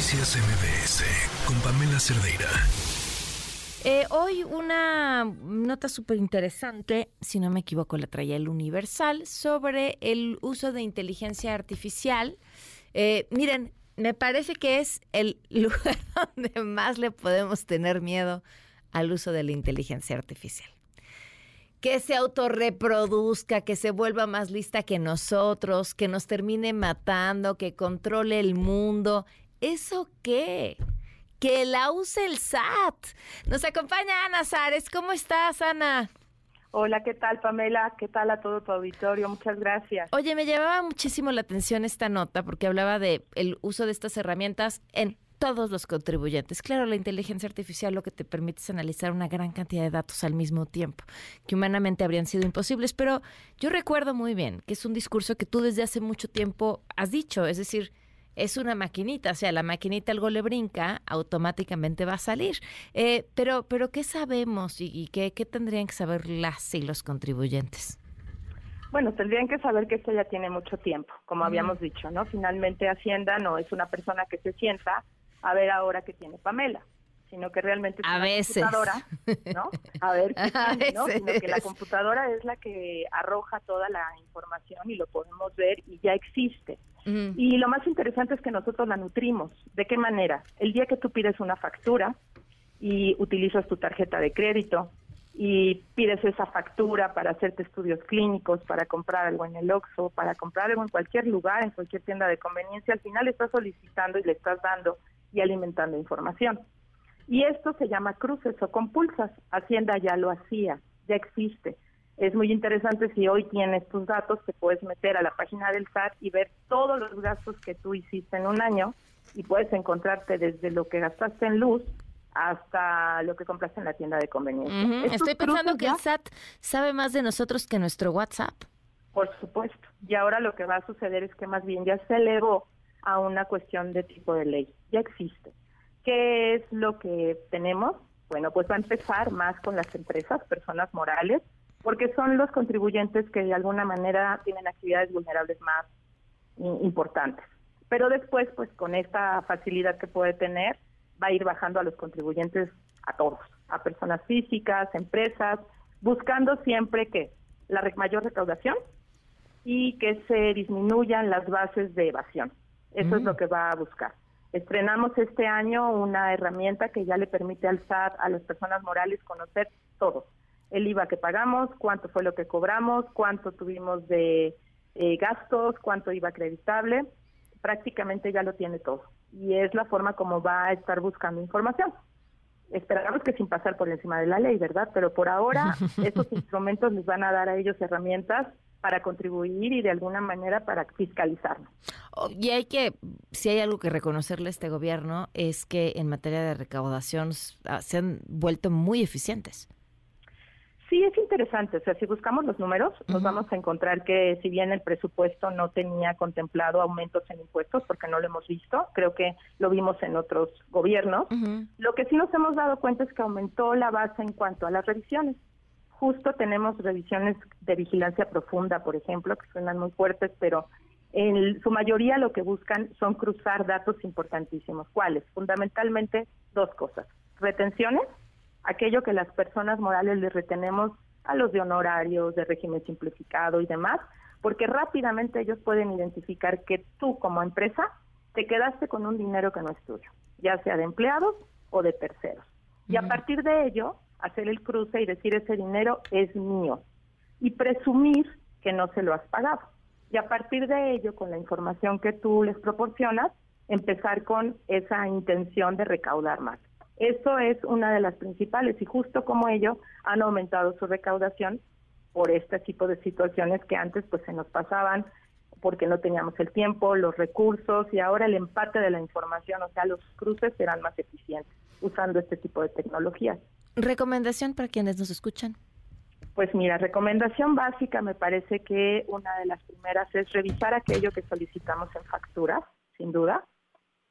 Noticias MBS con Pamela Cerdeira. Eh, hoy una nota súper interesante, si no me equivoco, la traía el Universal, sobre el uso de inteligencia artificial. Eh, miren, me parece que es el lugar donde más le podemos tener miedo al uso de la inteligencia artificial que se autorreproduzca, que se vuelva más lista que nosotros, que nos termine matando, que controle el mundo. ¿Eso qué? Que la use el SAT. Nos acompaña Ana Sares. ¿Cómo estás, Ana? Hola, ¿qué tal, Pamela? ¿Qué tal a todo tu auditorio? Muchas gracias. Oye, me llamaba muchísimo la atención esta nota porque hablaba de el uso de estas herramientas en todos los contribuyentes. Claro, la inteligencia artificial lo que te permite es analizar una gran cantidad de datos al mismo tiempo, que humanamente habrían sido imposibles, pero yo recuerdo muy bien que es un discurso que tú desde hace mucho tiempo has dicho, es decir, es una maquinita, o sea, la maquinita algo le brinca, automáticamente va a salir. Eh, pero, pero ¿qué sabemos y, qué, qué tendrían que saber las y los contribuyentes? Bueno, tendrían que saber que esto ya tiene mucho tiempo, como habíamos dicho, ¿no? Finalmente Hacienda no es una persona que se sienta a ver ahora que tiene Pamela, sino que realmente es a una computadora, ¿no? A ver qué tiene, ¿no? Sino que la computadora es la que arroja toda la información y lo podemos ver y ya existe. Y lo más interesante es que nosotros la nutrimos. ¿De qué manera? El día que tú pides una factura y utilizas tu tarjeta de crédito y pides esa factura para hacerte estudios clínicos, para comprar algo en el Oxxo, para comprar algo en cualquier lugar, en cualquier tienda de conveniencia, al final estás solicitando y le estás dando y alimentando información. Y esto se llama cruces o compulsas. Hacienda ya lo hacía, ya existe. Es muy interesante si hoy tienes tus datos, te puedes meter a la página del SAT y ver todos los gastos que tú hiciste en un año y puedes encontrarte desde lo que gastaste en luz hasta lo que compraste en la tienda de conveniencia. Estoy pensando que el SAT sabe más de nosotros que nuestro WhatsApp. Por supuesto. Y ahora lo que va a suceder es que más bien ya se elevó a una cuestión de tipo de ley. Ya existe. ¿Qué es lo que tenemos? Bueno, pues va a empezar más con las empresas, personas morales, porque son los contribuyentes que de alguna manera tienen actividades vulnerables más importantes. Pero después, pues con esta facilidad que puede tener, va a ir bajando a los contribuyentes a todos, a personas físicas, empresas, buscando siempre que la mayor recaudación y que se disminuyan las bases de evasión. Eso es lo que va a buscar. Estrenamos este año una herramienta que ya le permite al SAT, a las personas morales, conocer todo. El IVA que pagamos, cuánto fue lo que cobramos, cuánto tuvimos de eh, gastos, cuánto IVA acreditable. Prácticamente ya lo tiene todo. Y es la forma como va a estar buscando información. Esperamos que sin pasar por encima de la ley, ¿verdad? Pero por ahora, estos instrumentos les van a dar a ellos herramientas para contribuir y de alguna manera para fiscalizarlo. Oh, y hay que, si hay algo que reconocerle a este gobierno, es que en materia de recaudación ah, se han vuelto muy eficientes. Sí, es interesante. O sea, si buscamos los números, nos vamos a encontrar que si bien el presupuesto no tenía contemplado aumentos en impuestos, porque no lo hemos visto, creo que lo vimos en otros gobiernos, lo que sí nos hemos dado cuenta es que aumentó la base en cuanto a las revisiones justo tenemos revisiones de vigilancia profunda, por ejemplo, que suenan muy fuertes, pero en su mayoría lo que buscan son cruzar datos importantísimos. ¿Cuáles? Fundamentalmente dos cosas. Retenciones, aquello que las personas morales les retenemos a los de honorarios, de régimen simplificado y demás, porque rápidamente ellos pueden identificar que tú como empresa te quedaste con un dinero que no es tuyo, ya sea de empleados o de terceros. Y a partir de ello, hacer el cruce y decir ese dinero es mío y presumir que no se lo has pagado. Y a partir de ello, con la información que tú les proporcionas, empezar con esa intención de recaudar más. Eso es una de las principales y justo como ello han aumentado su recaudación por este tipo de situaciones que antes pues se nos pasaban porque no teníamos el tiempo, los recursos y ahora el empate de la información, o sea, los cruces serán más eficientes usando este tipo de tecnologías. ¿Recomendación para quienes nos escuchan? Pues mira, recomendación básica me parece que una de las primeras es revisar aquello que solicitamos en facturas, sin duda.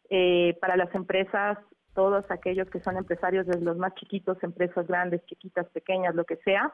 Eh, para las empresas, todos aquellos que son empresarios, desde los más chiquitos, empresas grandes, chiquitas, pequeñas, lo que sea,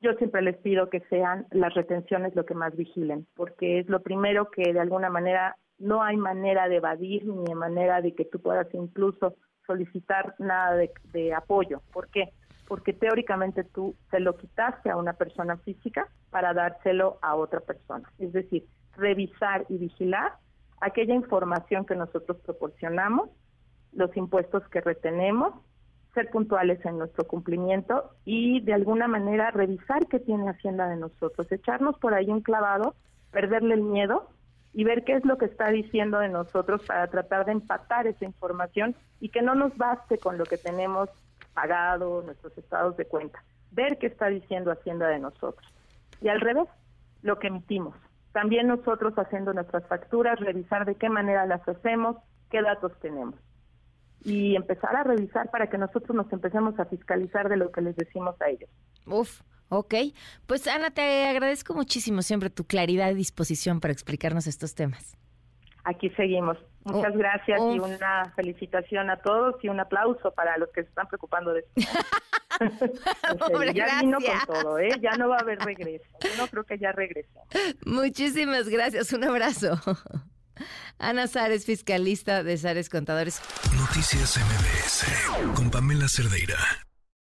yo siempre les pido que sean las retenciones lo que más vigilen, porque es lo primero que de alguna manera no hay manera de evadir ni de manera de que tú puedas incluso solicitar nada de, apoyo. ¿Por qué? Porque teóricamente tú se lo quitaste a una persona física para dárselo a otra persona. Es decir, revisar y vigilar aquella información que nosotros proporcionamos, los impuestos que retenemos, ser puntuales en nuestro cumplimiento y de alguna manera revisar qué tiene Hacienda de nosotros, echarnos por ahí un clavado, perderle el miedo y ver qué es lo que está diciendo de nosotros para tratar de empatar esa información y que no nos baste con lo que tenemos pagado, nuestros estados de cuenta, ver qué está diciendo Hacienda de nosotros. Y al revés, lo que emitimos. También nosotros haciendo nuestras facturas, revisar de qué manera las hacemos, qué datos tenemos y empezar a revisar para que nosotros nos empecemos a fiscalizar de lo que les decimos a ellos. Uf, ok. Pues Ana, te agradezco muchísimo siempre tu claridad y disposición para explicarnos estos temas. Aquí seguimos. Muchas gracias y una felicitación a todos y un aplauso para los que se están preocupando de esto. ya vino con todo, ¿eh? Ya no va a haber regreso. Yo no creo que ya regrese. Muchísimas gracias. Un abrazo. Ana Sares, fiscalista de Sares Contadores. Noticias MBS con Pamela Cerdeira.